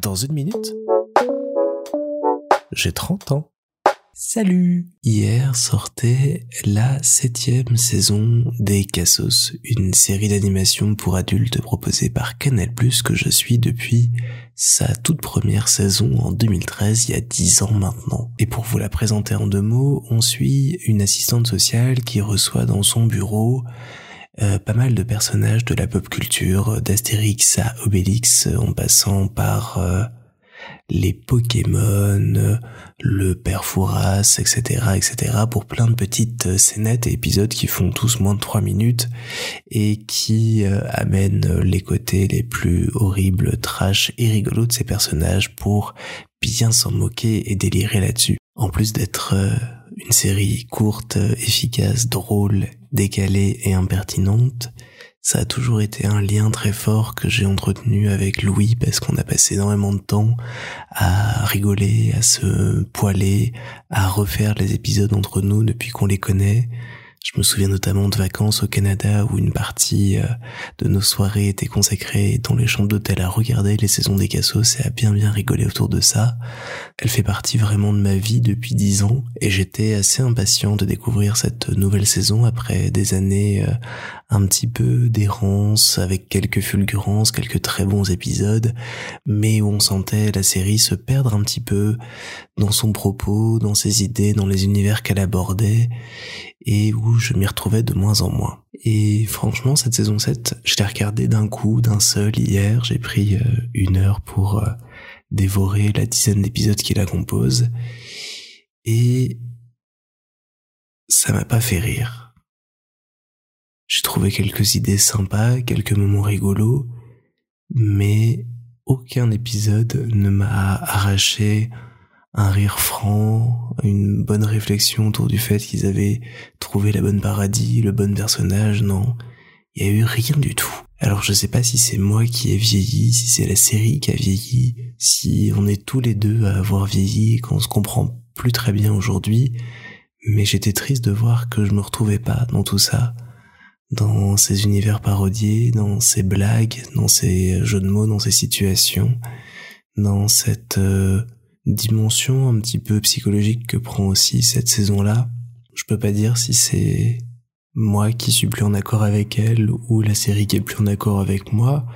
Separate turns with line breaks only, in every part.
Dans une minute, j'ai 30 ans. Salut Hier sortait la septième saison des Cassos, une série d'animation pour adultes proposée par Canal+, que je suis depuis sa toute première saison en 2013, il y a 10 ans maintenant. Et pour vous la présenter en deux mots, on suit une assistante sociale qui reçoit dans son bureau euh, pas mal de personnages de la pop culture, d'Astérix à Obélix, en passant par... Euh, les Pokémon, le Père Fouras, etc., etc., pour plein de petites scénettes et épisodes qui font tous moins de 3 minutes et qui euh, amènent les côtés les plus horribles, trash et rigolos de ces personnages pour bien s'en moquer et délirer là-dessus. En plus d'être euh, une série courte, efficace, drôle, décalée et impertinente, ça a toujours été un lien très fort que j'ai entretenu avec Louis parce qu'on a passé énormément de temps à rigoler, à se poiler, à refaire les épisodes entre nous depuis qu'on les connaît. Je me souviens notamment de vacances au Canada où une partie euh, de nos soirées était consacrée dans les chambres d'hôtel à regarder les saisons des Cassos et à bien bien rigoler autour de ça. Elle fait partie vraiment de ma vie depuis dix ans et j'étais assez impatient de découvrir cette nouvelle saison après des années euh, un petit peu d'errance avec quelques fulgurances, quelques très bons épisodes, mais où on sentait la série se perdre un petit peu dans son propos, dans ses idées, dans les univers qu'elle abordait et où je m'y retrouvais de moins en moins. Et franchement, cette saison 7, je l'ai regardée d'un coup, d'un seul. Hier, j'ai pris euh, une heure pour euh, dévorer la dizaine d'épisodes qui la composent. Et ça m'a pas fait rire. J'ai trouvé quelques idées sympas, quelques moments rigolos, mais aucun épisode ne m'a arraché un rire franc, une bonne réflexion autour du fait qu'ils avaient trouvé la bonne paradis, le bon personnage, non. Il y a eu rien du tout. Alors je sais pas si c'est moi qui ai vieilli, si c'est la série qui a vieilli, si on est tous les deux à avoir vieilli et qu'on se comprend plus très bien aujourd'hui, mais j'étais triste de voir que je me retrouvais pas dans tout ça dans ces univers parodiés, dans ces blagues, dans ces jeux de mots, dans ces situations, dans cette euh, dimension un petit peu psychologique que prend aussi cette saison-là. Je peux pas dire si c'est moi qui suis plus en accord avec elle ou la série qui est plus en accord avec moi,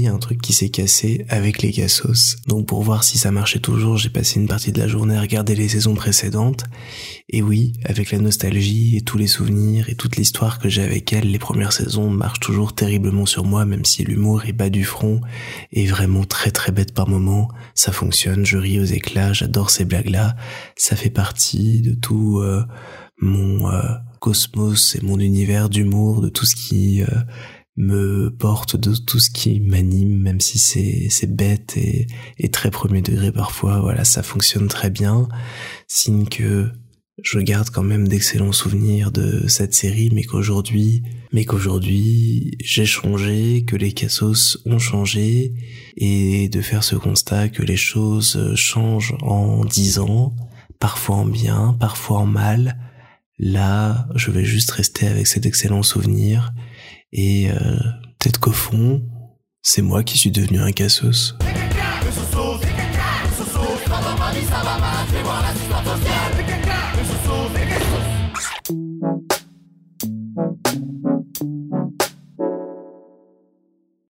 il y a un truc qui s'est cassé avec les Cassos. Donc pour voir si ça marchait toujours, j'ai passé une partie de la journée à regarder les saisons précédentes. Et oui, avec la nostalgie et tous les souvenirs et toute l'histoire que j'ai avec elle, les premières saisons marchent toujours terriblement sur moi, même si l'humour est bas du front et vraiment très très bête par moments. Ça fonctionne, je ris aux éclats, j'adore ces blagues-là. Ça fait partie de tout euh, mon euh, cosmos et mon univers d'humour, de tout ce qui euh, me porte de tout ce qui m'anime, même si c'est c'est bête et, et très premier degré parfois. Voilà, ça fonctionne très bien. Signe que je garde quand même d'excellents souvenirs de cette série, mais qu'aujourd'hui, mais qu'aujourd'hui, j'ai changé, que les cassos ont changé, et de faire ce constat que les choses changent en dix ans, parfois en bien, parfois en mal. Là, je vais juste rester avec cet excellent souvenir et euh, peut-être qu'au fond, c'est moi qui suis devenu un cassos.